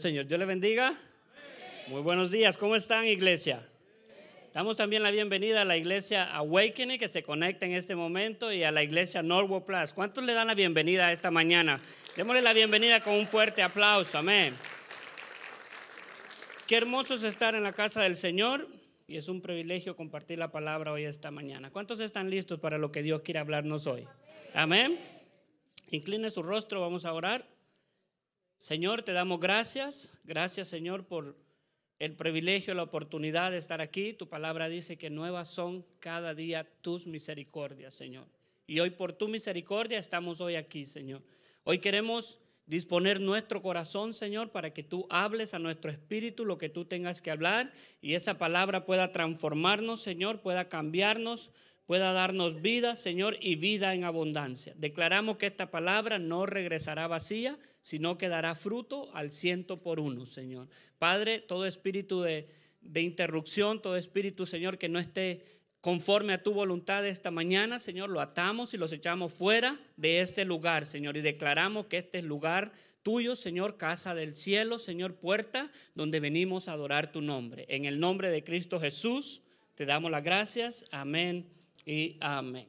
Señor. Dios le bendiga. Muy buenos días. ¿Cómo están, iglesia? Damos también la bienvenida a la iglesia Awakening que se conecta en este momento y a la iglesia Norwood Plus. ¿Cuántos le dan la bienvenida esta mañana? Démosle la bienvenida con un fuerte aplauso. Amén. Qué hermoso es estar en la casa del Señor y es un privilegio compartir la palabra hoy esta mañana. ¿Cuántos están listos para lo que Dios quiere hablarnos hoy? Amén. Incline su rostro, vamos a orar. Señor, te damos gracias. Gracias, Señor, por el privilegio, la oportunidad de estar aquí. Tu palabra dice que nuevas son cada día tus misericordias, Señor. Y hoy por tu misericordia estamos hoy aquí, Señor. Hoy queremos disponer nuestro corazón, Señor, para que tú hables a nuestro espíritu lo que tú tengas que hablar y esa palabra pueda transformarnos, Señor, pueda cambiarnos, pueda darnos vida, Señor, y vida en abundancia. Declaramos que esta palabra no regresará vacía, sino que dará fruto al ciento por uno, Señor. Padre, todo espíritu de, interrupción, todo espíritu, Señor, que no esté conforme a tu voluntad esta mañana, Señor, lo atamos y los echamos fuera de este lugar, Señor, y declaramos que este es lugar tuyo, Señor, casa del cielo, Señor, puerta donde venimos a adorar tu nombre. En el nombre de Cristo Jesús, te damos las gracias. Amén y amén.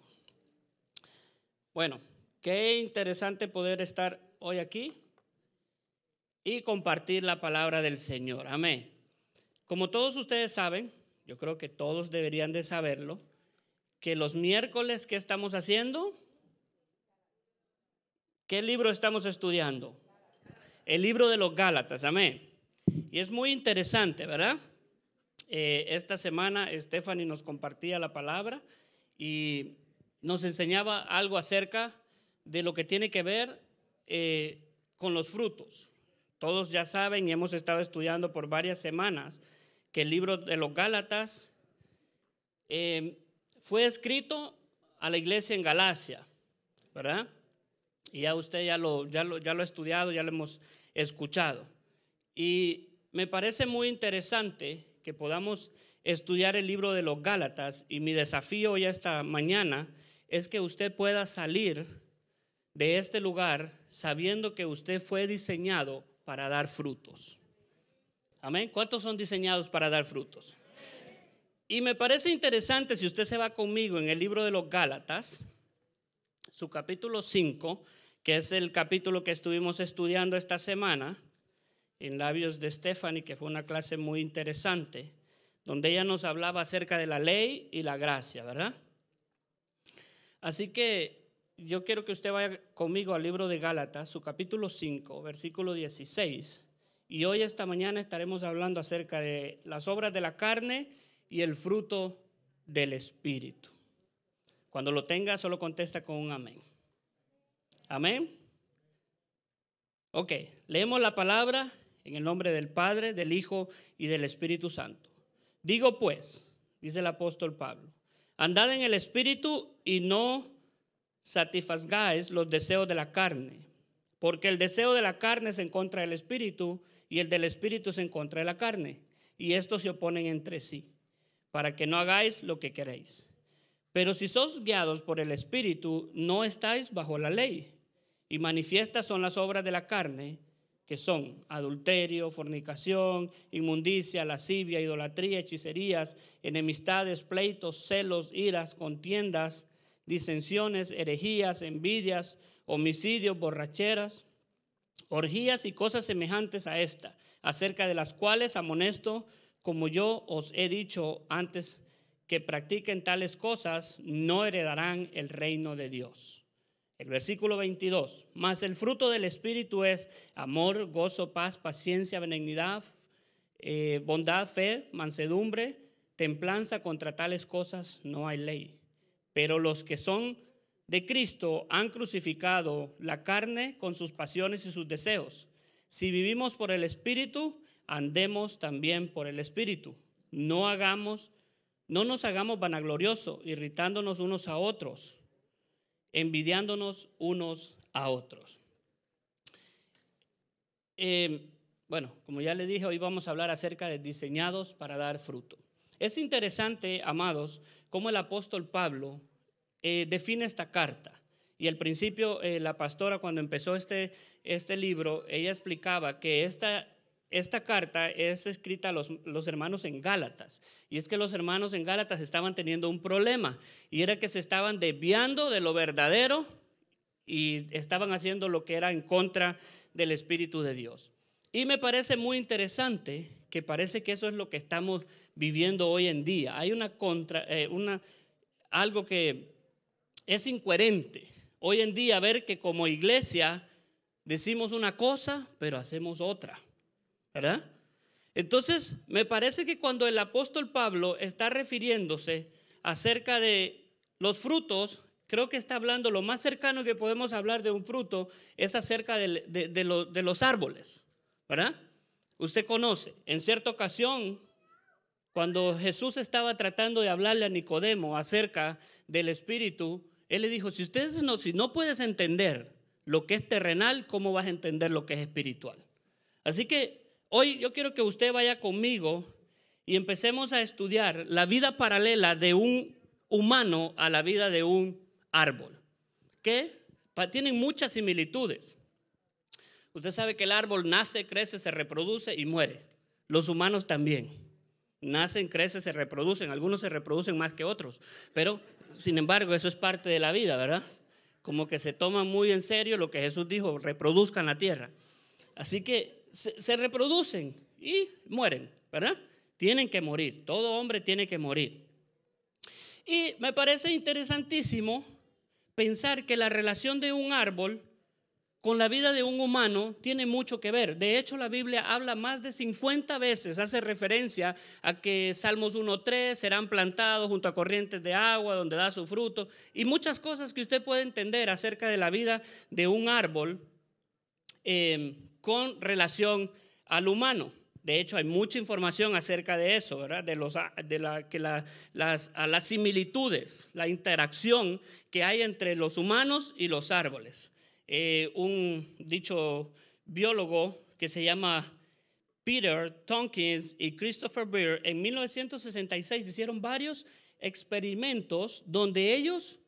Bueno, qué interesante poder estar hoy aquí y compartir la palabra del Señor. Amén. Como todos ustedes saben, yo creo que todos deberían de saberlo, que los miércoles, ¿qué estamos haciendo? ¿Qué libro estamos estudiando? El libro de los Gálatas, amén. Y es muy interesante, ¿verdad? Eh, esta semana Stephanie nos compartía la palabra y nos enseñaba algo acerca de lo que tiene que ver eh, con los frutos. Todos ya saben y hemos estado estudiando por varias semanas que el libro de los Gálatas eh, fue escrito a la iglesia en Galacia, ¿verdad? Y ya usted ya lo, ya, lo, ya lo ha estudiado, ya lo hemos escuchado. Y me parece muy interesante que podamos estudiar el libro de los Gálatas y mi desafío hoy esta mañana es que usted pueda salir de este lugar sabiendo que usted fue diseñado para dar frutos. Amén. ¿Cuántos son diseñados para dar frutos? Y me parece interesante si usted se va conmigo en el libro de los Gálatas, su capítulo 5, que es el capítulo que estuvimos estudiando esta semana en labios de Stephanie, que fue una clase muy interesante, donde ella nos hablaba acerca de la ley y la gracia, ¿verdad? Así que yo quiero que usted vaya conmigo al libro de Gálatas, su capítulo 5, versículo 16. Y hoy, esta mañana, estaremos hablando acerca de las obras de la carne y el fruto del Espíritu. Cuando lo tenga, solo contesta con un amén. Amén. Ok, leemos la palabra en el nombre del Padre, del Hijo y del Espíritu Santo. Digo pues, dice el apóstol Pablo, andad en el Espíritu y no satisfagáis los deseos de la carne, porque el deseo de la carne es en contra del espíritu y el del espíritu es en contra de la carne, y estos se oponen entre sí, para que no hagáis lo que queréis. Pero si sos guiados por el espíritu, no estáis bajo la ley, y manifiestas son las obras de la carne, que son adulterio, fornicación, inmundicia, lascivia, idolatría, hechicerías, enemistades, pleitos, celos, iras, contiendas, disensiones, herejías, envidias, homicidios, borracheras, orgías y cosas semejantes a esta, acerca de las cuales amonesto, como yo os he dicho antes, que practiquen tales cosas, no heredarán el reino de Dios. El versículo 22, mas el fruto del Espíritu es amor, gozo, paz, paciencia, benignidad, eh, bondad, fe, mansedumbre, templanza, contra tales cosas no hay ley. Pero los que son de Cristo han crucificado la carne con sus pasiones y sus deseos. Si vivimos por el Espíritu, andemos también por el Espíritu. No hagamos, no nos hagamos vanagloriosos, irritándonos unos a otros, envidiándonos unos a otros. eh, bueno, como ya le dije, hoy vamos a hablar acerca de diseñados para dar fruto. Es interesante, amados, cómo el apóstol Pablo eh, define esta carta. Y al principio, eh, la pastora, cuando empezó este, este libro, ella explicaba que esta, esta carta es escrita a los, los, hermanos en Gálatas. Y es que los hermanos en Gálatas estaban teniendo un problema. Y era que se estaban desviando de lo verdadero y estaban haciendo lo que era en contra del Espíritu de Dios. Y me parece muy interesante que parece que eso es lo que estamos viviendo hoy en día. Hay una contra, eh, una, algo que es incoherente hoy en día ver que como iglesia decimos una cosa, pero hacemos otra, ¿verdad? Entonces, me parece que cuando el apóstol Pablo está refiriéndose acerca de los frutos, creo que está hablando, lo más cercano que podemos hablar de un fruto es acerca de, los árboles, ¿verdad? Usted conoce, en cierta ocasión, cuando Jesús estaba tratando de hablarle a Nicodemo acerca del Espíritu, él le dijo, si ustedes no, si no puedes entender lo que es terrenal, ¿cómo vas a entender lo que es espiritual? Así que hoy yo quiero que usted vaya conmigo y empecemos a estudiar la vida paralela de un humano a la vida de un árbol, que tienen muchas similitudes. Usted sabe que el árbol nace, crece, se reproduce y muere. Los humanos también nacen, crecen, se reproducen. Algunos se reproducen más que otros, pero sin embargo eso es parte de la vida, ¿verdad? Como que se toman muy en serio lo que Jesús dijo, reproduzcan la tierra. Así que se, reproducen y mueren, ¿verdad? Tienen que morir, todo hombre tiene que morir. Y me parece interesantísimo pensar que la relación de un árbol con la vida de un humano tiene mucho que ver. De hecho, la Biblia habla más de 50 veces, hace referencia a que Salmos 1.3 serán plantados junto a corrientes de agua donde da su fruto y muchas cosas que usted puede entender acerca de la vida de un árbol eh, con relación al humano. De hecho, hay mucha información acerca de eso, ¿verdad? De, los, de la, que las, las similitudes, la interacción que hay entre los humanos y los árboles. Eh, un dicho biólogo que se llama Peter Tompkins y Christopher Beer en 1966 hicieron varios experimentos donde ellos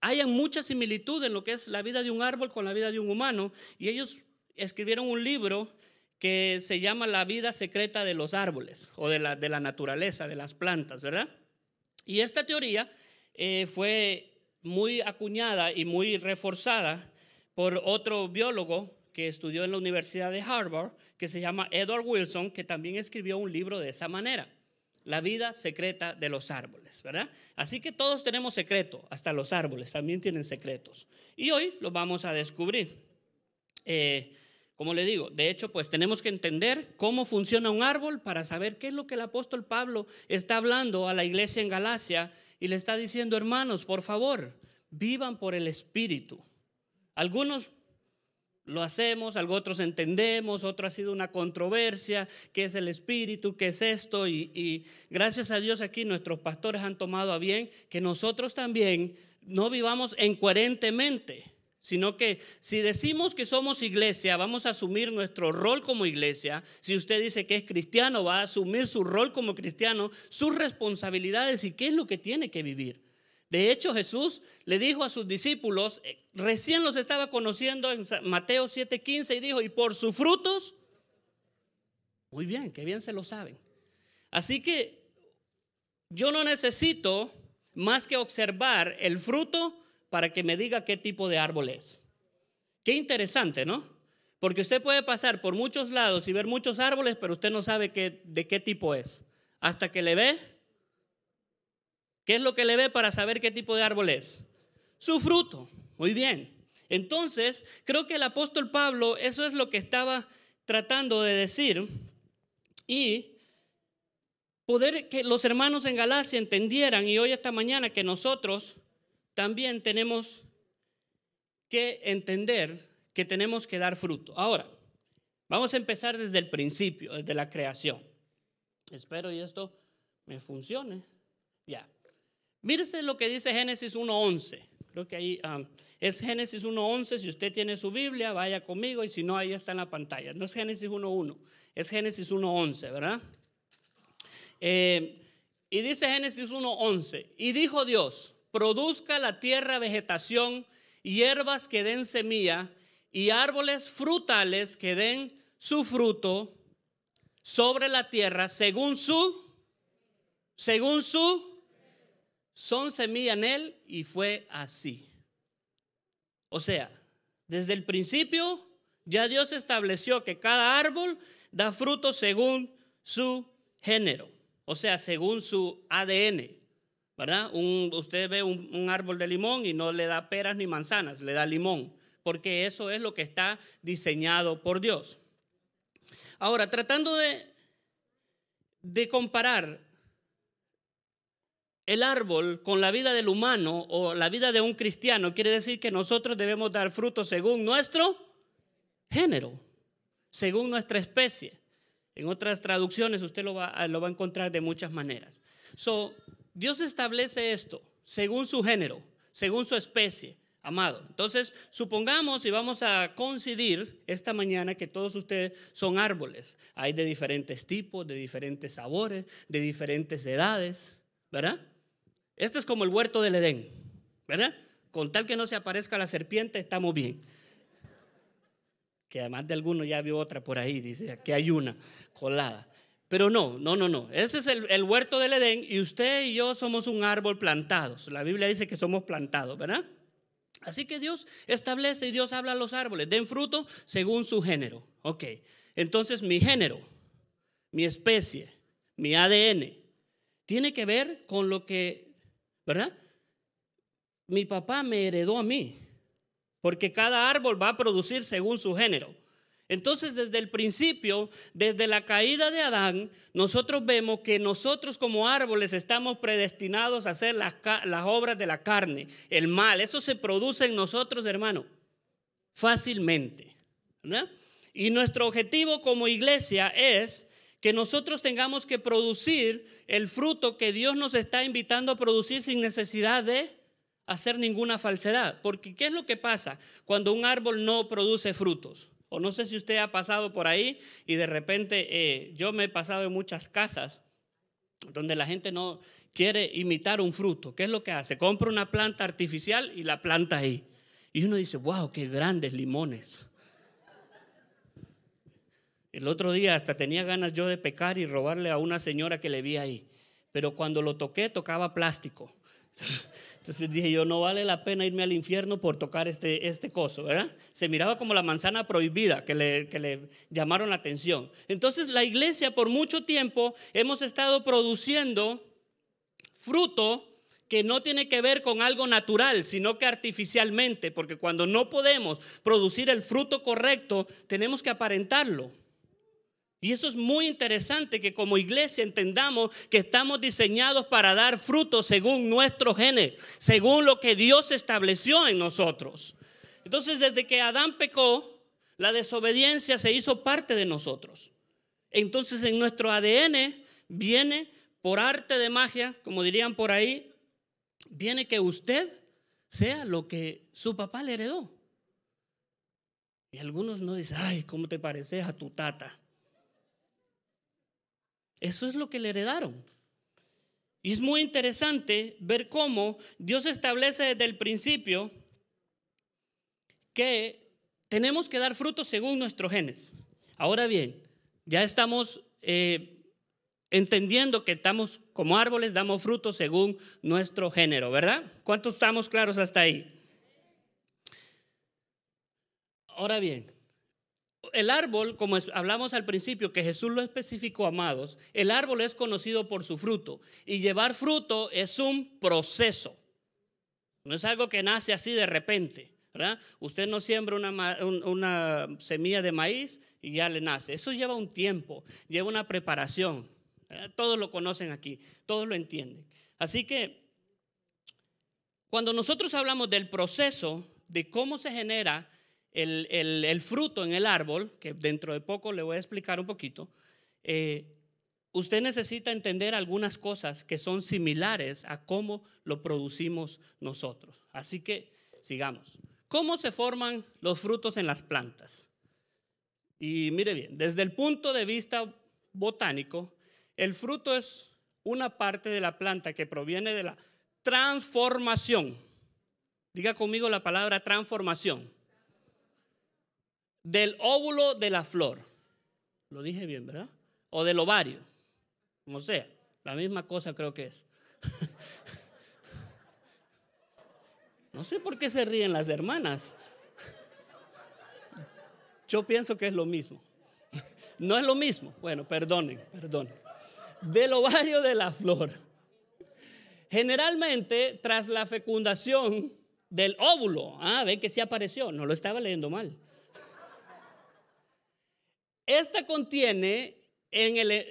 hayan mucha similitud en lo que es la vida de un árbol con la vida de un humano y ellos escribieron un libro que se llama La vida secreta de los árboles o de la, de la naturaleza, de las plantas, ¿verdad? Y esta teoría eh, fue muy acuñada y muy reforzada por otro biólogo que estudió en la Universidad de Harvard, que se llama Edward Wilson, que también escribió un libro de esa manera, La vida secreta de los árboles, ¿verdad? Así que todos tenemos secreto, hasta los árboles también tienen secretos. Y hoy lo vamos a descubrir. Eh, como le digo, de hecho, pues tenemos que entender cómo funciona un árbol para saber qué es lo que el apóstol Pablo está hablando a la iglesia en Galacia y le está diciendo, hermanos, por favor, vivan por el Espíritu. Algunos lo hacemos, otros entendemos, otro ha sido una controversia, qué es el espíritu, qué es esto, y, gracias a Dios aquí nuestros pastores han tomado a bien que nosotros también no vivamos incoherentemente, sino que si decimos que somos iglesia, vamos a asumir nuestro rol como iglesia. Si usted dice que es cristiano, va a asumir su rol como cristiano, sus responsabilidades y qué es lo que tiene que vivir. De hecho, Jesús le dijo a sus discípulos, eh, recién los estaba conociendo en Mateo 7:15 y dijo, y por sus frutos, muy bien, que bien se lo saben. Así que yo no necesito más que observar el fruto para que me diga qué tipo de árbol es. Qué interesante, ¿no? Porque usted puede pasar por muchos lados y ver muchos árboles, pero usted no sabe qué, de qué tipo es. Hasta que le ve ¿Qué es lo que le ve para saber qué tipo de árbol es? Su fruto. Muy bien. Entonces, creo que el apóstol Pablo eso es lo que estaba tratando de decir y poder que los hermanos en Galacia entendieran y hoy esta mañana que nosotros también tenemos que entender que tenemos que dar fruto. Ahora, vamos a empezar desde el principio, desde la creación. Espero y esto me funcione. Ya. Mírese lo que dice Génesis 1.11. Creo que ahí ah, es Génesis 1.11. Si usted tiene su Biblia, vaya conmigo y si no, ahí está en la pantalla. No es Génesis 1.1, es Génesis 1.11, ¿verdad? Eh, y dice Génesis 1.11, y dijo Dios, produzca la tierra vegetación, hierbas que den semilla y árboles frutales que den su fruto sobre la tierra según su, según su, son semilla en él y fue así. O sea, desde el principio ya Dios estableció que cada árbol da fruto según su género, o sea, según su ADN. ¿Verdad? usted ve un, árbol de limón y no le da peras ni manzanas, le da limón, porque eso es lo que está diseñado por Dios. Ahora, tratando de, comparar el árbol con la vida del humano o la vida de un cristiano, quiere decir que nosotros debemos dar fruto según nuestro género, según nuestra especie. En otras traducciones usted lo va, lo va a encontrar de muchas maneras. So, Dios establece esto según su género, según su especie, amado. Entonces, supongamos y vamos a coincidir esta mañana que todos ustedes son árboles. Hay de diferentes tipos, de diferentes sabores, de diferentes edades, ¿verdad? Este es como el huerto del Edén, ¿verdad? Con tal que no se aparezca la serpiente, estamos bien. Que además de alguno ya vio otra por ahí, dice, aquí hay una colada. Pero no, no, no, no. Ese es el, huerto del Edén y usted y yo somos un árbol plantado. La Biblia dice que somos plantados, ¿verdad? Así que Dios establece y Dios habla a los árboles, den fruto según su género. Ok, entonces mi género, mi especie, mi ADN, tiene que ver con lo que, ¿verdad? Mi papá me heredó a mí, porque cada árbol va a producir según su género. Entonces, desde el principio, desde la caída de Adán, nosotros vemos que nosotros como árboles estamos predestinados a hacer las, obras de la carne, el mal. Eso se produce en nosotros, hermano, fácilmente. Y nuestro objetivo como iglesia es que nosotros tengamos que producir el fruto que Dios nos está invitando a producir sin necesidad de hacer ninguna falsedad. Porque ¿qué es lo que pasa cuando un árbol no produce frutos? O no sé si usted ha pasado por ahí y de repente eh, yo me he pasado en muchas casas donde la gente no quiere imitar un fruto. ¿Qué es lo que hace? Compra una planta artificial y la planta ahí. Y uno dice, wow, qué grandes limones. El otro día hasta tenía ganas yo de pecar y robarle a una señora que le vi ahí. Pero cuando lo toqué, tocaba plástico. Entonces dije yo, no vale la pena irme al infierno por tocar este, este coso, ¿verdad? Se miraba como la manzana prohibida que le, que le llamaron la atención. Entonces la iglesia por mucho tiempo hemos estado produciendo fruto que no tiene que ver con algo natural, sino que artificialmente, porque cuando no podemos producir el fruto correcto, tenemos que aparentarlo. Y eso es muy interesante que como iglesia entendamos que estamos diseñados para dar frutos según nuestro genes, según lo que Dios estableció en nosotros. Entonces, desde que Adán pecó, la desobediencia se hizo parte de nosotros. Entonces, en nuestro ADN viene por arte de magia, como dirían por ahí, viene que usted sea lo que su papá le heredó. Y algunos no dicen, ay, ¿cómo te pareces a tu tata? Eso es lo que le heredaron. Y es muy interesante ver cómo Dios establece desde el principio que tenemos que dar frutos según nuestros genes. Ahora bien, ya estamos eh, entendiendo que estamos como árboles, damos frutos según nuestro género, ¿verdad? ¿Cuántos estamos claros hasta ahí? Ahora bien, el árbol, como hablamos al principio, que Jesús lo especificó, amados, el árbol es conocido por su fruto. Y llevar fruto es un proceso. No es algo que nace así de repente. ¿verdad? Usted no siembra una, semilla de maíz y ya le nace. Eso lleva un tiempo, lleva una preparación. Todos lo conocen aquí, todos lo entienden. Así que cuando nosotros hablamos del proceso de cómo se genera el, fruto en el árbol, que dentro de poco le voy a explicar un poquito, eh, usted necesita entender algunas cosas que son similares a cómo lo producimos nosotros. Así que sigamos. ¿Cómo se forman los frutos en las plantas? Y mire bien, desde el punto de vista botánico, el fruto es una parte de la planta que proviene de la transformación. Diga conmigo la palabra transformación. Del óvulo de la flor. Lo dije bien, ¿verdad? O del ovario. Como sea, la misma cosa creo que es. No sé por qué se ríen las hermanas. Yo pienso que es lo mismo. No es lo mismo. Bueno, perdonen, perdonen. Del ovario de la flor. Generalmente, tras la fecundación del óvulo, ah, ven que sí apareció, no lo estaba leyendo mal. Esta contiene en el,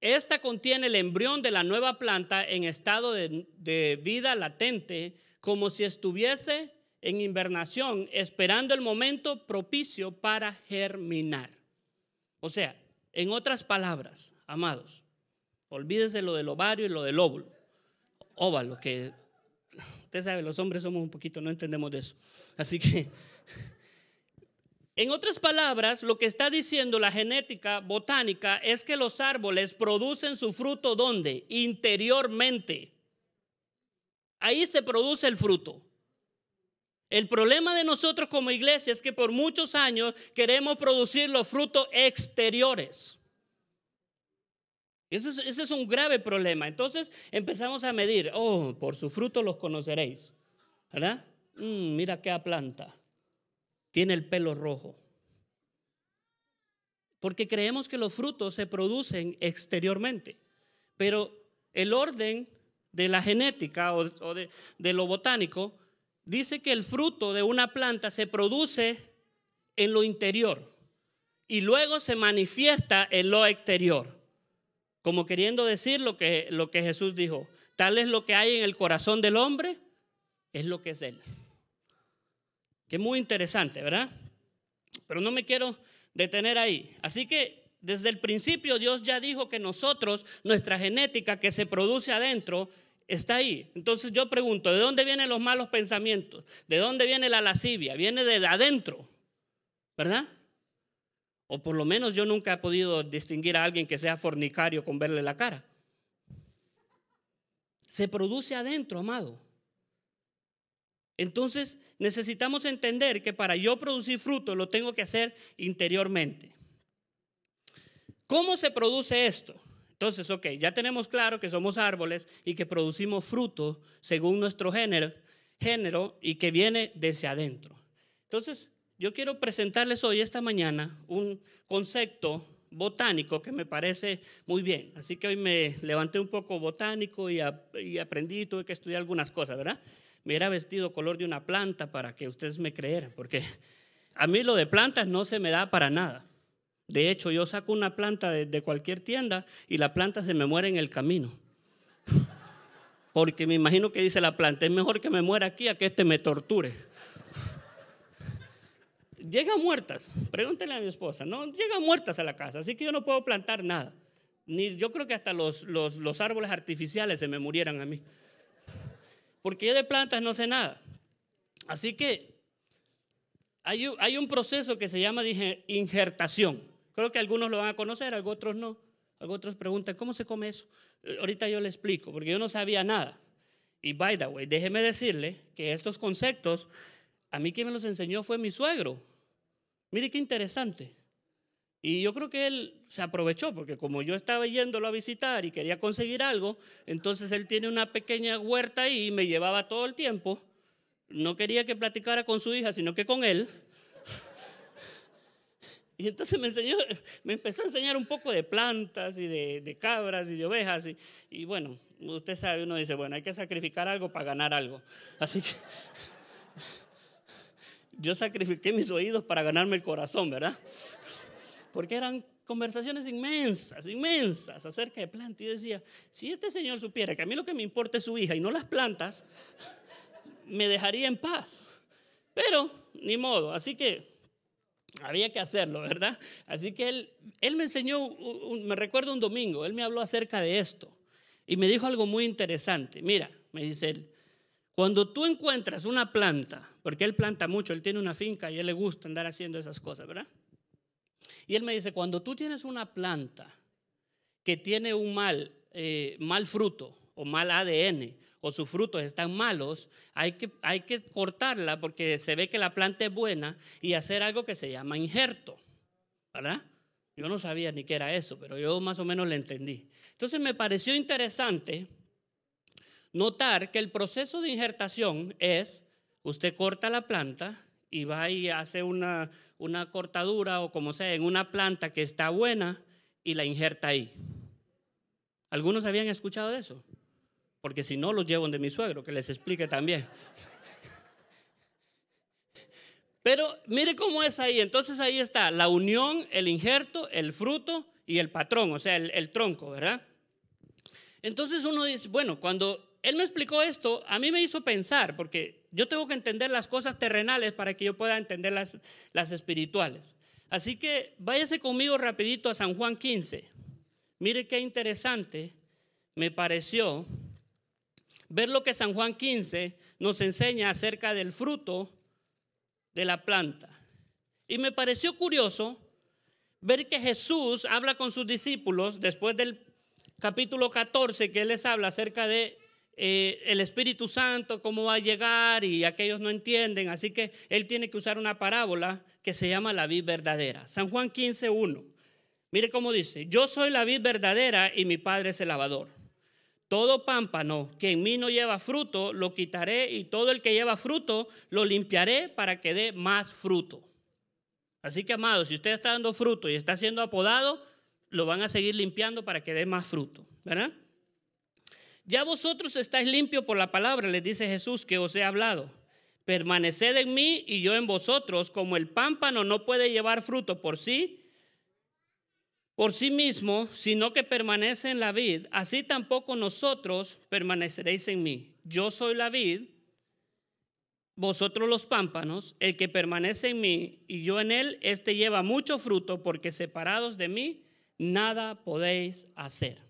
esta contiene el embrión de la nueva planta en estado de, vida latente, como si estuviese en invernación, esperando el momento propicio para germinar. O sea, en otras palabras, amados, olvídese lo del ovario y lo del óvulo. Óvalo, que usted sabe, los hombres somos un poquito, no entendemos de eso. Así que en otras palabras, lo que está diciendo la genética botánica es que los árboles producen su fruto ¿dónde? Interiormente. Ahí se produce el fruto. El problema de nosotros como iglesia es que por muchos años queremos producir los frutos exteriores. Ese es, un grave problema. Entonces empezamos a medir, oh, por su fruto los conoceréis. ¿Verdad? Mm, mira qué planta tiene el pelo rojo. Porque creemos que los frutos se producen exteriormente. Pero el orden de la genética o, de, de lo botánico dice que el fruto de una planta se produce en lo interior y luego se manifiesta en lo exterior. Como queriendo decir lo que, lo que Jesús dijo, tal es lo que hay en el corazón del hombre, es lo que es él que muy interesante, ¿verdad? Pero no me quiero detener ahí. Así que desde el principio Dios ya dijo que nosotros, nuestra genética que se produce adentro, está ahí. Entonces yo pregunto, ¿de dónde vienen los malos pensamientos? ¿De dónde viene la lascivia? Viene de adentro, ¿verdad? O por lo menos yo nunca he podido distinguir a alguien que sea fornicario con verle la cara. Se produce adentro, amado. Entonces necesitamos entender que para yo producir fruto lo tengo que hacer interiormente. ¿Cómo se produce esto? Entonces, ok, ya tenemos claro que somos árboles y que producimos fruto según nuestro género, género y que viene desde adentro. Entonces, yo quiero presentarles hoy, esta mañana, un concepto botánico que me parece muy bien. Así que hoy me levanté un poco botánico y, y aprendí, tuve que estudiar algunas cosas, ¿verdad? Me hubiera vestido color de una planta para que ustedes me creyeran, porque a mí lo de plantas no se me da para nada. De hecho, yo saco una planta de, cualquier tienda y la planta se me muere en el camino. Porque me imagino que dice la planta, es mejor que me muera aquí a que este me torture. Llegan muertas, pregúntenle a mi esposa, no, llegan muertas a la casa, así que yo no puedo plantar nada. Ni, yo creo que hasta los, los, los árboles artificiales se me murieran a mí porque yo de plantas no sé nada. Así que hay, un proceso que se llama injertación. Creo que algunos lo van a conocer, otros no. Otros preguntan, ¿cómo se come eso? Eh, ahorita yo le explico, porque yo no sabía nada. Y by the way, déjeme decirle que estos conceptos, a mí quien me los enseñó fue mi suegro. Mire qué interesante. Y yo creo que él se aprovechó, porque como yo estaba yéndolo a visitar y quería conseguir algo, entonces él tiene una pequeña huerta ahí y me llevaba todo el tiempo. No quería que platicara con su hija, sino que con él. Y entonces me enseñó, me empezó a enseñar un poco de plantas y de, cabras y de ovejas. Y, y, bueno, usted sabe, uno dice, bueno, hay que sacrificar algo para ganar algo. Así que yo sacrifiqué mis oídos para ganarme el corazón, ¿verdad? Porque eran conversaciones inmensas, inmensas acerca de plantas. Y decía, si este señor supiera que a mí lo que me importa es su hija y no las plantas, me dejaría en paz. Pero, ni modo. Así que había que hacerlo, ¿verdad? Así que él, él me enseñó, me recuerdo un domingo, él me habló acerca de esto y me dijo algo muy interesante. Mira, me dice él, cuando tú encuentras una planta, porque él planta mucho, él tiene una finca y a él le gusta andar haciendo esas cosas, ¿verdad? Y él me dice, cuando tú tienes una planta que tiene un mal, eh, mal fruto o mal ADN, o sus frutos están malos, hay que, hay que cortarla porque se ve que la planta es buena y hacer algo que se llama injerto, ¿verdad? Yo no sabía ni qué era eso, pero yo más o menos lo entendí. Entonces me pareció interesante notar que el proceso de injertación es, usted corta la planta y va y hace una, una cortadura o como sea en una planta que está buena y la injerta ahí. ¿Algunos habían escuchado de eso? porque si no los llevo de mi suegro, que les explique también. Pero mire cómo es ahí. Entonces ahí está la unión, el injerto, el fruto y el patrón, o sea, el, tronco, ¿verdad? Entonces uno dice, bueno, cuando él me explicó esto, a mí me hizo pensar, porque yo tengo que entender las cosas terrenales para que yo pueda entender las, las espirituales. Así que váyase conmigo rapidito a San Juan 15. Mire qué interesante me pareció ver lo que San Juan 15 nos enseña acerca del fruto de la planta. Y me pareció curioso ver que Jesús habla con sus discípulos después del capítulo 14 que él les habla acerca de eh, el Espíritu Santo, cómo va a llegar y aquellos no entienden. Así que él tiene que usar una parábola que se llama la vid verdadera. San Juan 15, 1. Mire cómo dice, yo soy la vid verdadera y mi padre es el lavador. Todo pámpano que en mí no lleva fruto, lo quitaré y todo el que lleva fruto, lo limpiaré para que dé más fruto. Así que, amado, si usted está dando fruto y está siendo apodado, lo van a seguir limpiando para que dé más fruto, ¿verdad? Ya vosotros estáis limpios por la palabra, les dice Jesús que os he hablado. Permaneced en mí y yo en vosotros, como el pámpano no puede llevar fruto por sí por sí mismo, sino que permanece en la vid, así tampoco nosotros permaneceréis en mí. Yo soy la vid, vosotros los pámpanos, el que permanece en mí y yo en él, este lleva mucho fruto, porque separados de mí, nada podéis hacer.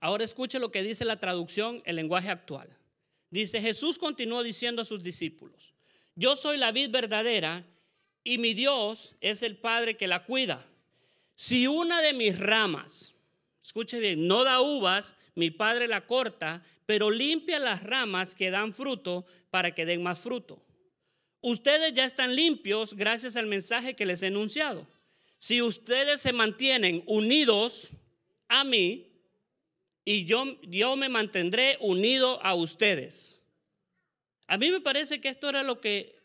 Ahora escuche lo que dice la traducción, el lenguaje actual. Dice, Jesús continuó diciendo a sus discípulos, yo soy la vid verdadera y mi Dios es el Padre que la cuida. Si una de mis ramas, escuche bien, no da uvas, mi padre la corta, pero limpia las ramas que dan fruto para que den más fruto. Ustedes ya están limpios gracias al mensaje que les he enunciado. Si ustedes se mantienen unidos a mí, y yo, yo me mantendré unido a ustedes. A mí me parece que esto era lo que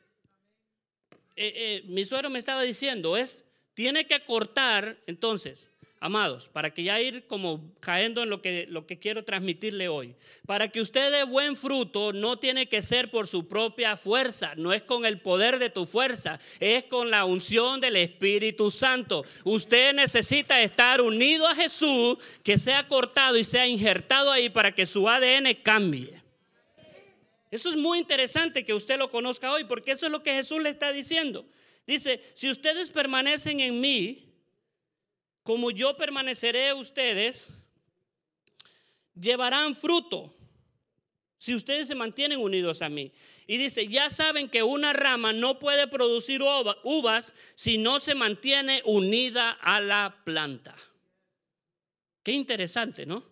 eh, eh, mi suegro me estaba diciendo, es tiene que cortar, entonces, amados, para que ya ir como cayendo en lo que, lo que quiero transmitirle hoy. Para que usted dé buen fruto, no tiene que ser por su propia fuerza, no es con el poder de tu fuerza, es con la unción del Espíritu Santo. Usted necesita estar unido a Jesús, que sea cortado y sea injertado ahí para que su ADN cambie. Eso es muy interesante que usted lo conozca hoy, porque eso es lo que Jesús le está diciendo. Dice, si ustedes permanecen en mí, como yo permaneceré ustedes, llevarán fruto. Si ustedes se mantienen unidos a mí. Y dice, ya saben que una rama no puede producir uvas si no se mantiene unida a la planta. Qué interesante, ¿no?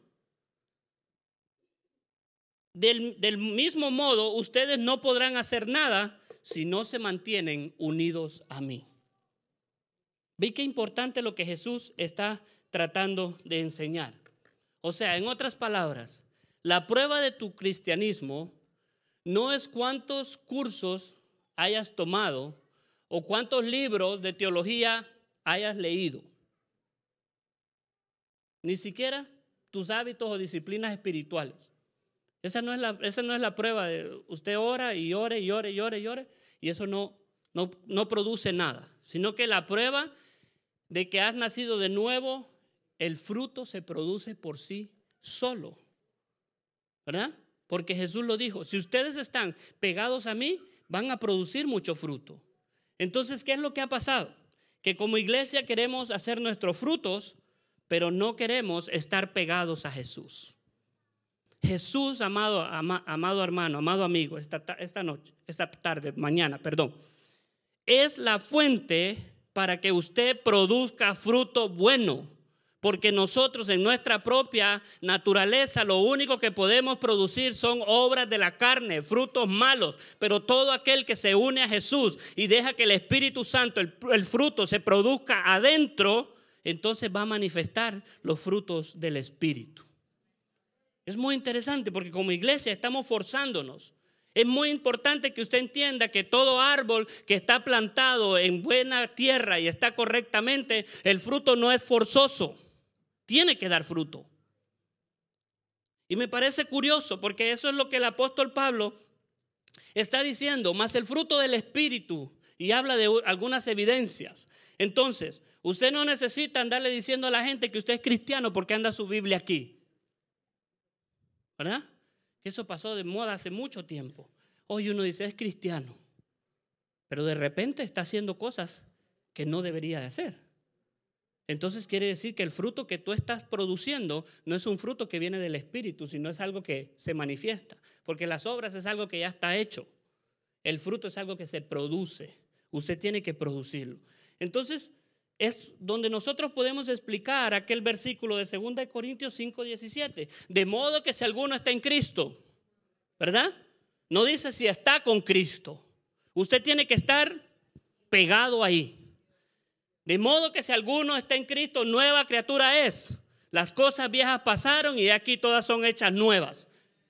Del, mismo modo, ustedes no podrán hacer nada si no se mantienen unidos a mí. ¿Ve qué importante lo que Jesús está tratando de enseñar? O sea, en otras palabras, la prueba de tu cristianismo no es cuántos cursos hayas tomado o cuántos libros de teología hayas leído. Ni siquiera tus hábitos o disciplinas espirituales. Esa no es la, esa no es la prueba de usted ora y ore y ore y ore y ore y eso no, no, no produce nada, sino que la prueba de que has nacido de nuevo, el fruto se produce por sí solo. ¿Verdad? Porque Jesús lo dijo, si ustedes están pegados a mí, van a producir mucho fruto. Entonces, ¿qué es lo que ha pasado? Que como iglesia queremos hacer nuestros frutos, pero no queremos estar pegados a Jesús. Jesús, amado, amado hermano, amado amigo, esta, esta noche, esta tarde, mañana, perdón, es la fuente para que usted produzca fruto bueno. Porque nosotros en nuestra propia naturaleza lo único que podemos producir son obras de la carne, frutos malos. Pero todo aquel que se une a Jesús y deja que el Espíritu Santo, el, el fruto se produzca adentro, entonces va a manifestar los frutos del Espíritu. Es muy interesante porque como iglesia estamos forzándonos. Es muy importante que usted entienda que todo árbol que está plantado en buena tierra y está correctamente, el fruto no es forzoso tiene que dar fruto. Y me parece curioso porque eso es lo que el apóstol Pablo está diciendo, más el fruto del Espíritu, y habla de algunas evidencias. Entonces, usted no necesita andarle diciendo a la gente que usted es cristiano porque anda su Biblia aquí. ¿Verdad? Eso pasó de moda hace mucho tiempo. Hoy uno dice es cristiano, pero de repente está haciendo cosas que no debería de hacer. Entonces quiere decir que el fruto que tú estás produciendo no es un fruto que viene del Espíritu, sino es algo que se manifiesta. Porque las obras es algo que ya está hecho. El fruto es algo que se produce. Usted tiene que producirlo. Entonces es donde nosotros podemos explicar aquel versículo de 2 Corintios 5, 17. De modo que si alguno está en Cristo, ¿verdad? No dice si está con Cristo. Usted tiene que estar pegado ahí. De modo que si alguno está en Cristo, nueva criatura es. Las cosas viejas pasaron y aquí todas son hechas nuevas.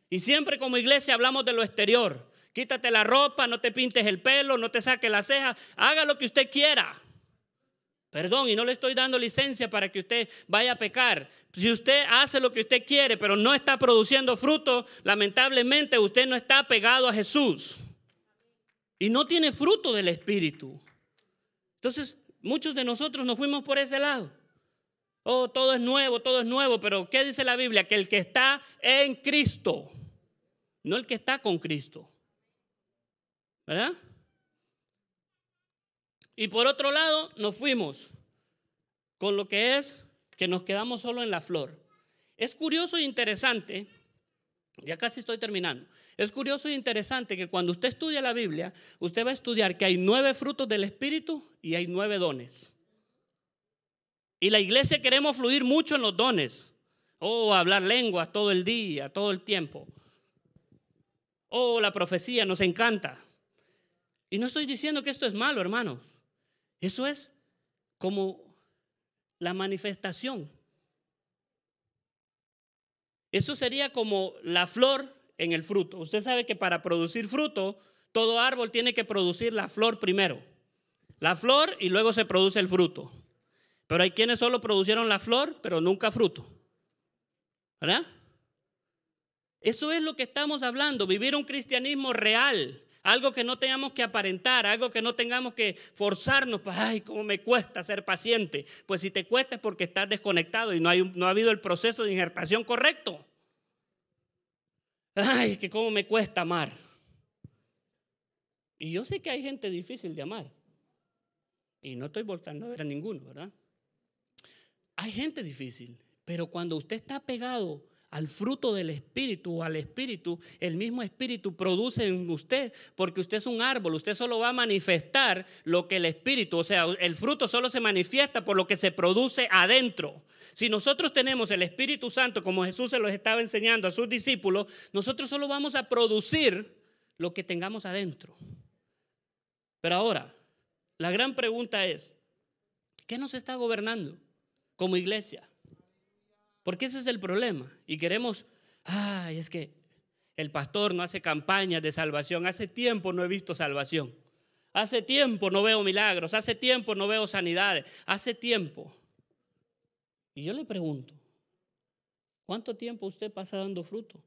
Y siempre como iglesia hablamos de lo exterior. Quítate la ropa, no te pintes el pelo, no te saques la ceja, haga lo que usted quiera. Perdón, y no le estoy dando licencia para que usted vaya a pecar. Si usted hace lo que usted quiere, pero no está produciendo fruto, lamentablemente usted no está pegado a Jesús. Y no tiene fruto del Espíritu. Entonces, Muchos de nosotros nos fuimos por ese lado. Oh, todo es nuevo, todo es nuevo, pero ¿qué dice la Biblia? Que el que está en Cristo, no el que está con Cristo. ¿Verdad? Y por otro lado, nos fuimos con lo que es que nos quedamos solo en la flor. Es curioso e interesante, ya casi estoy terminando, es curioso e interesante que cuando usted estudia la Biblia, usted va a estudiar que hay nueve frutos del Espíritu y hay nueve dones. Y la iglesia queremos fluir mucho en los dones. Oh, hablar lenguas todo el día, todo el tiempo. Oh, la profecía nos encanta. Y no estoy diciendo que esto es malo, hermanos. Eso es como la manifestación. Eso sería como la flor en el fruto. Usted sabe que para producir fruto, todo árbol tiene que producir la flor primero. La flor y luego se produce el fruto. Pero hay quienes solo producieron la flor, pero nunca fruto. ¿Verdad? Eso es lo que estamos hablando, vivir un cristianismo real, algo que no tengamos que aparentar, algo que no tengamos que forzarnos, pues, ay, cómo me cuesta ser paciente. Pues si te cuesta es porque estás desconectado y no, ha habido el proceso de injertación correcto. Ay, que cómo me cuesta amar. Y yo sé que hay gente difícil de amar. Y no estoy voltando a ver a ninguno, ¿verdad? Hay gente difícil, pero cuando usted está pegado al fruto del Espíritu o al Espíritu, el mismo Espíritu produce en usted, porque usted es un árbol, usted solo va a manifestar lo que el Espíritu, o sea, el fruto solo se manifiesta por lo que se produce adentro. Si nosotros tenemos el Espíritu Santo, como Jesús se los estaba enseñando a sus discípulos, nosotros solo vamos a producir lo que tengamos adentro. Pero ahora, la gran pregunta es, ¿qué nos está gobernando como iglesia? Porque ese es el problema. Y queremos, ay, es que el pastor no hace campañas de salvación. Hace tiempo no he visto salvación. Hace tiempo no veo milagros. Hace tiempo no veo sanidades. Hace tiempo. Y yo le pregunto, ¿cuánto tiempo usted pasa dando fruto?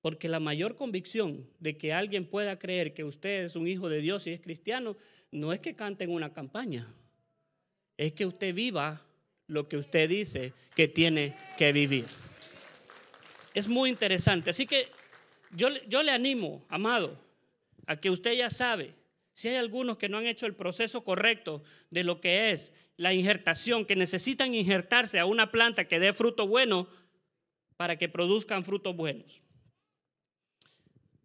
Porque la mayor convicción de que alguien pueda creer que usted es un hijo de Dios y es cristiano, no es que cante en una campaña, es que usted viva lo que usted dice que tiene que vivir. Es muy interesante. Así que yo, yo le animo, amado, a que usted ya sabe, si hay algunos que no han hecho el proceso correcto de lo que es la injertación, que necesitan injertarse a una planta que dé fruto bueno para que produzcan frutos buenos.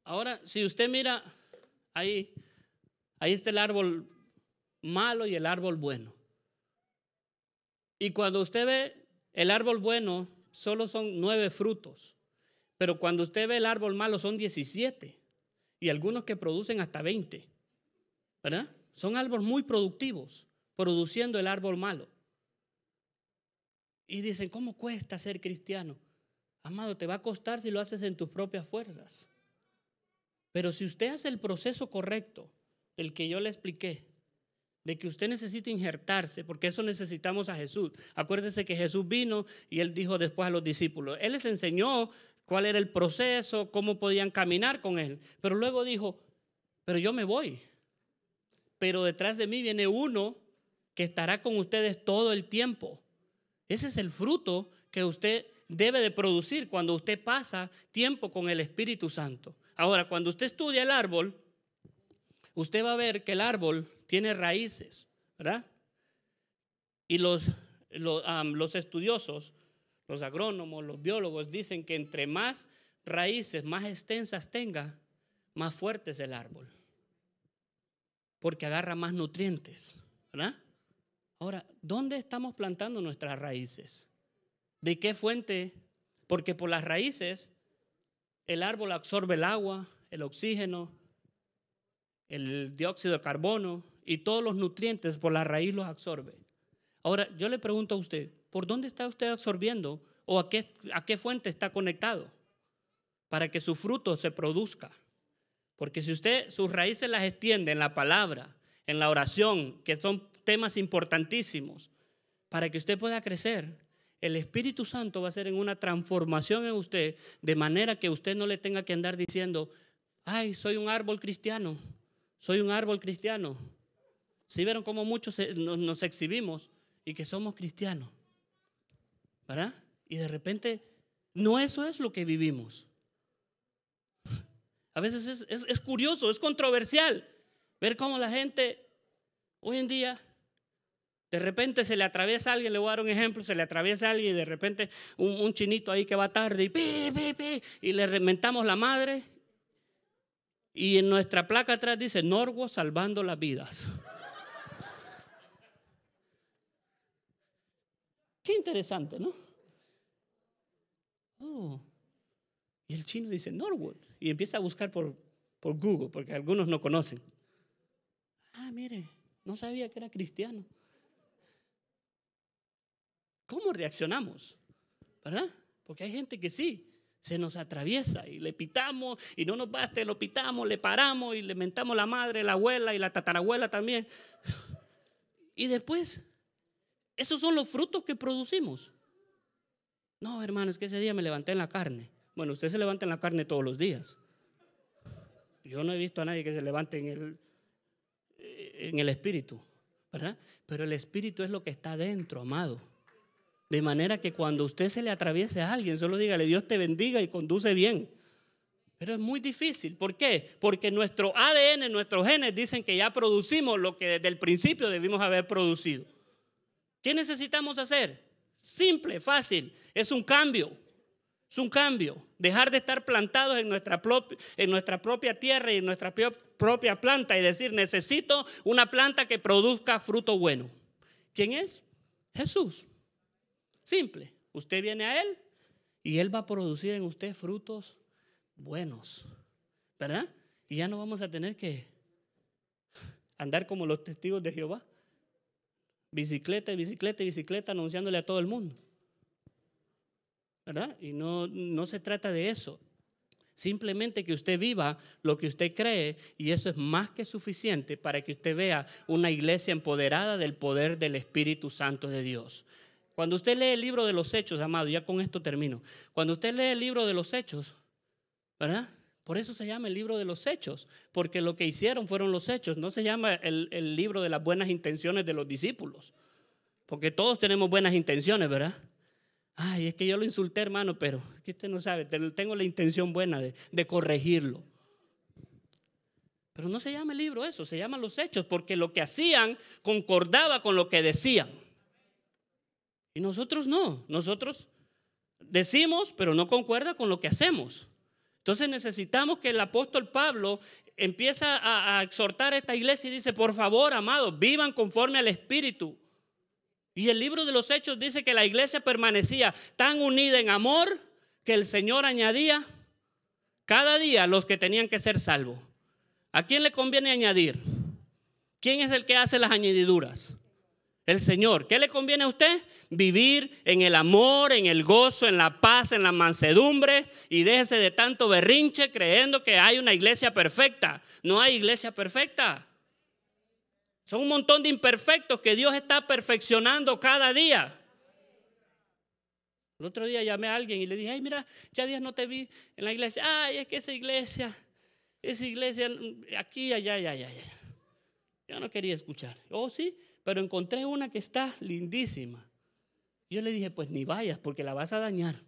Ahora, si usted mira ahí, ahí está el árbol malo y el árbol bueno. Y cuando usted ve el árbol bueno, solo son nueve frutos. Pero cuando usted ve el árbol malo, son 17. Y algunos que producen hasta 20. ¿verdad? Son árboles muy productivos, produciendo el árbol malo. Y dicen, ¿cómo cuesta ser cristiano? Amado, te va a costar si lo haces en tus propias fuerzas. Pero si usted hace el proceso correcto, el que yo le expliqué, de que usted necesita injertarse, porque eso necesitamos a Jesús. Acuérdese que Jesús vino y él dijo después a los discípulos, él les enseñó cuál era el proceso, cómo podían caminar con él, pero luego dijo, pero yo me voy, pero detrás de mí viene uno que estará con ustedes todo el tiempo. Ese es el fruto que usted debe de producir cuando usted pasa tiempo con el Espíritu Santo. Ahora, cuando usted estudia el árbol, usted va a ver que el árbol tiene raíces, ¿verdad? Y los, los, estudiosos, los agrónomos, los biólogos dicen que entre más raíces, más extensas tenga, más fuerte es el árbol porque agarra más nutrientes, ¿verdad? Ahora, ¿dónde estamos plantando nuestras raíces? ¿De qué fuente? Porque por las raíces el árbol absorbe el agua, el oxígeno, el dióxido de carbono y todos los nutrientes por la raíz los absorbe. Ahora, yo le pregunto a usted, ¿por dónde está usted absorbiendo o a qué, a qué fuente está conectado para que su fruto se produzca? Porque si usted sus raíces las extiende en la palabra, en la oración, que son temas importantísimos, para que usted pueda crecer, el Espíritu Santo va a hacer en una transformación en usted, de manera que usted no le tenga que andar diciendo, ay, soy un árbol cristiano, soy un árbol cristiano. Si vieron cómo muchos nos exhibimos y que somos cristianos, ¿verdad? Y de repente, no eso es lo que vivimos. A veces es, curioso, es controversial ver cómo la gente hoy en día de repente se le atraviesa a alguien, le voy a dar un ejemplo, se le atraviesa a alguien y de repente un, chinito ahí que va tarde y, pi, y le rementamos la madre. Y en nuestra placa atrás dice Norwo salvando las vidas. Qué interesante, ¿no? Oh, y el chino dice, Norwood. Y empieza a buscar por, por Google, porque algunos no conocen. Ah, mire, no sabía que era cristiano. ¿Cómo reaccionamos? ¿Verdad? Porque hay gente que sí, se nos atraviesa y le pitamos y no nos basta, lo pitamos, le paramos y le mentamos la madre, la abuela y la tatarabuela también. Y después, esos son los frutos que producimos. No, hermano, es que ese día me levanté en la carne. Bueno, usted se levanta en la carne todos los días. Yo no he visto a nadie que se levante en el, en el espíritu, ¿verdad? Pero el espíritu es lo que está dentro, amado. De manera que cuando usted se le atraviese a alguien, solo dígale, Dios te bendiga y conduce bien. Pero es muy difícil. ¿Por qué? Porque nuestro ADN, nuestros genes dicen que ya producimos lo que desde el principio debimos haber producido. ¿Qué necesitamos hacer? Simple, fácil. Es un cambio. Es un cambio. Dejar de estar plantados en nuestra, propia tierra y en nuestra propia planta y decir, necesito una planta que produzca fruto bueno. ¿Quién es? Jesús. Simple. Usted viene a Él y Él va a producir en usted frutos buenos. ¿Verdad? Y ya no vamos a tener que andar como los testigos de Jehová. Bicicleta, bicicleta, bicicleta, anunciándole a todo el mundo. ¿verdad? Y no, no se trata de eso. Simplemente que usted viva lo que usted cree y eso es más que suficiente para que usted vea una iglesia empoderada del poder del Espíritu Santo de Dios. Cuando usted lee el libro de los hechos, amado, ya con esto termino. Cuando usted lee el libro de los hechos, ¿verdad? Por eso se llama el libro de los hechos, porque lo que hicieron fueron los hechos. No se llama el, el libro de las buenas intenciones de los discípulos, porque todos tenemos buenas intenciones, ¿verdad? Ay, es que yo lo insulté, hermano, pero que usted no sabe, tengo la intención buena de, de corregirlo. Pero no se llama el libro eso, se llaman los hechos, porque lo que hacían concordaba con lo que decían. Y nosotros no, nosotros decimos, pero no concuerda con lo que hacemos. Entonces necesitamos que el apóstol Pablo empieza a, exhortar a esta iglesia y dice, por favor, amados, vivan conforme al Espíritu. Y el libro de los Hechos dice que la iglesia permanecía tan unida en amor que el Señor añadía cada día los que tenían que ser salvos. ¿A quién le conviene añadir? ¿Quién es el que hace las añadiduras? El Señor. ¿Qué le conviene a usted? Vivir en el amor, en el gozo, en la paz, en la mansedumbre y déjese de tanto berrinche creyendo que hay una iglesia perfecta. No hay iglesia perfecta. Son un montón de imperfectos que Dios está perfeccionando cada día. El otro día llamé a alguien y le dije, ay, mira, ya días no te vi en la iglesia. Ay, es que esa iglesia esa iglesia aquí, allá, allá, allá. Yo no quería escuchar. Oh, sí, pero encontré una que está lindísima. Yo le dije, pues ni vayas porque la vas a dañar.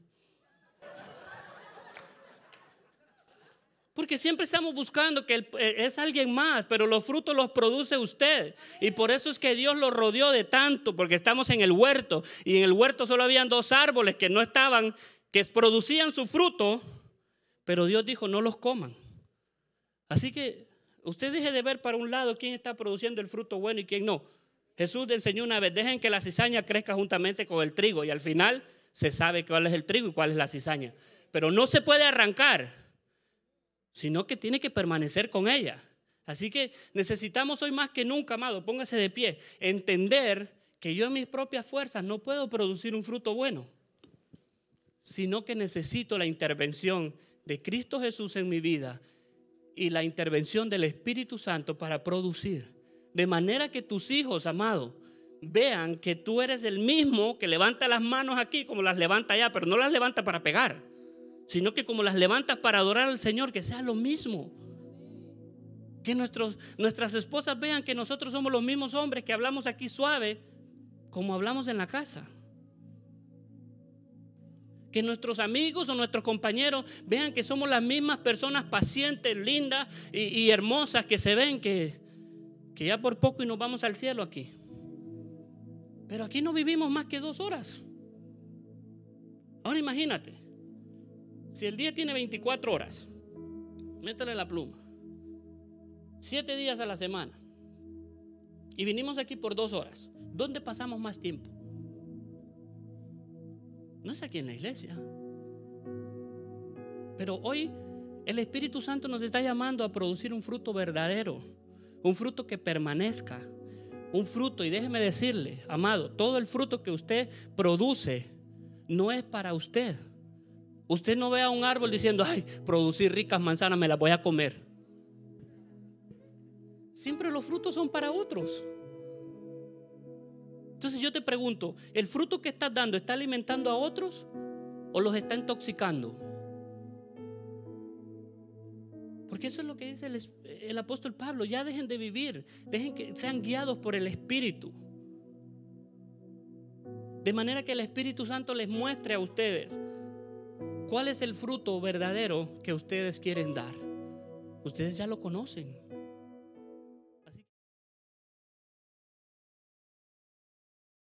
Porque siempre estamos buscando que eh, es alguien más, pero los frutos los produce usted. Y por eso es que Dios lo rodeó de tanto, porque estamos en el huerto. Y en el huerto solo habían dos árboles que no estaban, que producían su fruto, pero Dios dijo, no los coman. Así que usted deje de ver para un lado quién está produciendo el fruto bueno y quién no. Jesús enseñó una vez, dejen que la cizaña crezca juntamente con el trigo y al final se sabe cuál es el trigo y cuál es la cizaña. Pero no se puede arrancar, sino que tiene que permanecer con ella. Así que necesitamos hoy más que nunca, amado, póngase de pie, entender que yo en mis propias fuerzas no puedo producir un fruto bueno, sino que necesito la intervención de Cristo Jesús en mi vida y la intervención del Espíritu Santo para producir. De manera que tus hijos, amados, vean que tú eres el mismo que levanta las manos aquí como las levanta allá, pero no las levanta para pegar, sino que como las levantas para adorar al Señor, que sea lo mismo. Que nuestros, nuestras esposas vean que nosotros somos los mismos hombres que hablamos aquí suave como hablamos en la casa que nuestros amigos o nuestros compañeros vean que somos las mismas personas pacientes, lindas y, hermosas que se ven que, que ya por poco y nos vamos al cielo aquí. Pero aquí no vivimos más que dos horas. Ahora imagínate, si el día tiene 24 horas, métale la pluma, siete días a la semana, y vinimos aquí por dos horas, ¿dónde pasamos más tiempo? No es aquí en la iglesia. Pero hoy el Espíritu Santo nos está llamando a producir un fruto verdadero, un fruto que permanezca, un fruto, y déjeme decirle, amado, todo el fruto que usted produce no es para usted. Usted no ve a un árbol diciendo, ay, producir ricas manzanas, me las voy a comer. Siempre los frutos son para otros. Entonces yo te pregunto, ¿el fruto que estás dando está alimentando a otros o los está intoxicando? Porque eso es lo que dice el, apóstol Pablo. Ya dejen de vivir, dejen que sean guiados por el Espíritu. De manera que el Espíritu Santo les muestre a ustedes cuál es el fruto verdadero que ustedes quieren dar. Ustedes ya lo conocen.